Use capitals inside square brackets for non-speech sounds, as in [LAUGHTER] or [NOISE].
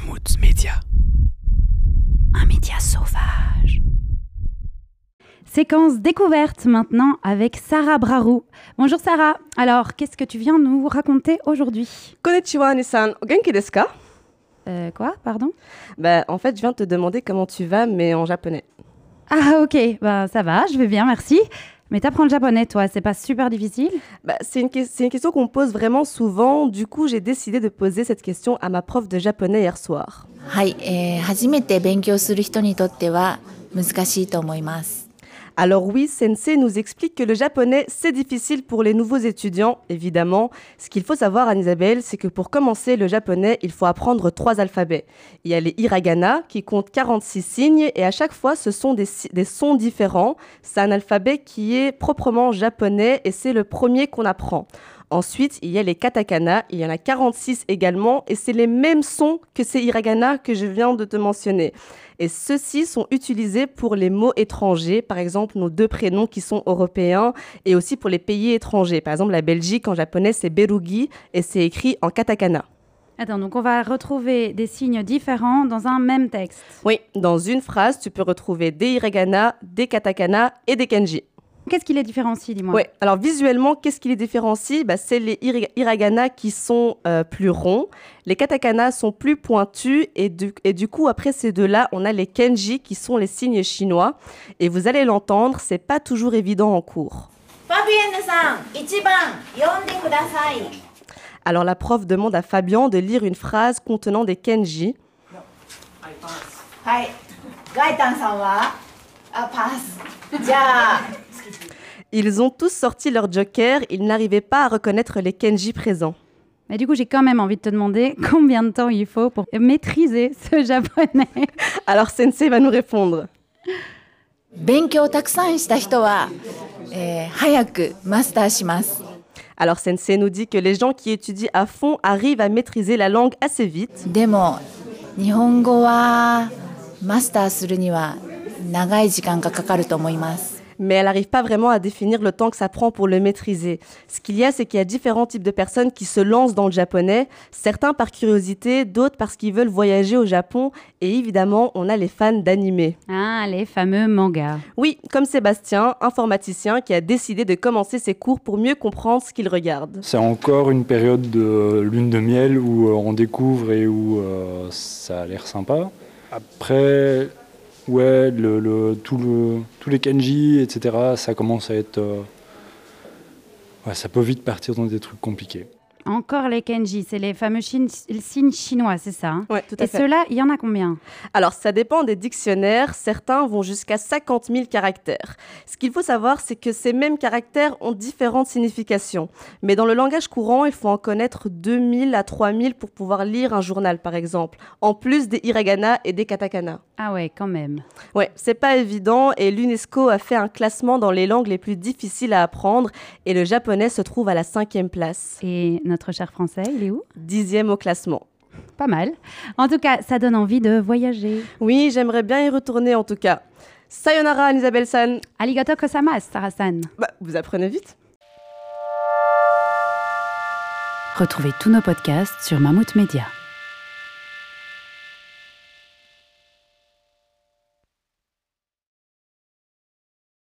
Mammouth Média. Un média sauvage. Séquence découverte maintenant avec Sarah Brarou. Bonjour Sarah. Alors, qu'est-ce que tu viens nous raconter aujourd'hui? Konnichiwa, Nissan. Genki desu ka? Euh, quoi, pardon? Bah, en fait, je viens de te demander comment tu vas, mais en japonais. Ah, ok. Bah, ça va, je vais bien, merci. Mais t'apprends le japonais, toi, c'est pas super difficile Bah, c'est une, que- c'est une question qu'on me pose vraiment souvent. Du coup, j'ai décidé de poser cette question à ma prof de japonais hier soir. はい、えー初めて勉強する人にとっては難しいと思います。 Alors oui, Sensei nous explique que le japonais, c'est difficile pour les nouveaux étudiants, évidemment. Ce qu'il faut savoir, Anne-Isabelle, c'est que pour commencer le japonais, il faut apprendre trois alphabets. Il y a les hiragana, qui comptent 46 signes, et à chaque fois, ce sont des, des sons différents. C'est un alphabet qui est proprement japonais, et c'est le premier qu'on apprend. Ensuite, il y a les katakana, il y en a 46 également, et c'est les mêmes sons que ces hiragana que je viens de te mentionner. Et ceux-ci sont utilisés pour les mots étrangers, par exemple nos deux prénoms qui sont européens, et aussi pour les pays étrangers. Par exemple, la Belgique en japonais, c'est Berugi, et c'est écrit en katakana. Attends, donc on va retrouver des signes différents dans un même texte. Oui, dans une phrase, tu peux retrouver des hiragana, des katakana et des kanji. Qu'est-ce qui les différencie, dis-moi? Oui, alors visuellement, qu'est-ce qui les différencie? Bah, c'est les hiragana qui sont euh, plus ronds, les katakana sont plus pointus, et du, coup, après ces deux-là, on a les kenji qui sont les signes chinois. Et vous allez l'entendre, c'est pas toujours évident en cours. Alors la prof demande à Fabian de lire une phrase contenant des kenji. Ils ont tous sorti leur joker, ils n'arrivaient pas à reconnaître les kanji présents. Mais du coup, j'ai quand même envie de te demander [LAUGHS] combien de temps il faut pour maîtriser ce japonais. [LAUGHS] Alors Sensei va nous répondre. 勉強をたくさんした人は、えー早くマスターします。 Alors Sensei nous dit que les gens qui étudient à fond arrivent à maîtriser la langue assez vite. でも、日本語はマスターするには長い時間がかかると思います。 Mais elle n'arrive pas vraiment à définir le temps que ça prend pour le maîtriser. Ce qu'il y a, c'est qu'il y a différents types de personnes qui se lancent dans le japonais, certains par curiosité, d'autres parce qu'ils veulent voyager au Japon, et évidemment, on a les fans d'animé. Ah, les fameux mangas. Oui, comme Sébastien, informaticien qui a décidé de commencer ses cours pour mieux comprendre ce qu'il regarde. C'est encore une période de lune de miel où euh, on découvre et où euh, ça a l'air sympa. Après, ouais, le, le- tout le, tous les kanji, etc., ça commence à être. euh, ouais, ça peut vite partir dans des trucs compliqués. Encore les kanji, c'est les fameux signes chinois, c'est ça hein? Ouais, tout à Et fait. ceux-là, il y en a combien? Alors, ça dépend des dictionnaires. Certains vont jusqu'à 50 000 caractères. Ce qu'il faut savoir, c'est que ces mêmes caractères ont différentes significations. Mais dans le langage courant, il faut en connaître 2000 à 3000 pour pouvoir lire un journal, par exemple, en plus des hiragana et des katakana. Ah ouais, quand même. Ouais, c'est pas évident et l'UNESCO a fait un classement dans les langues les plus difficiles à apprendre et le japonais se trouve à la cinquième place, Et notre cher français, il est où? Dixième au classement. Pas mal. En tout cas, ça donne envie de voyager. Oui, j'aimerais bien y retourner en tout cas. Sayonara, Anne-Isabelle-san. Arigato gozaimasu, Sarah-san. Bah, vous apprenez vite. Retrouvez tous nos podcasts sur Mammouth Media.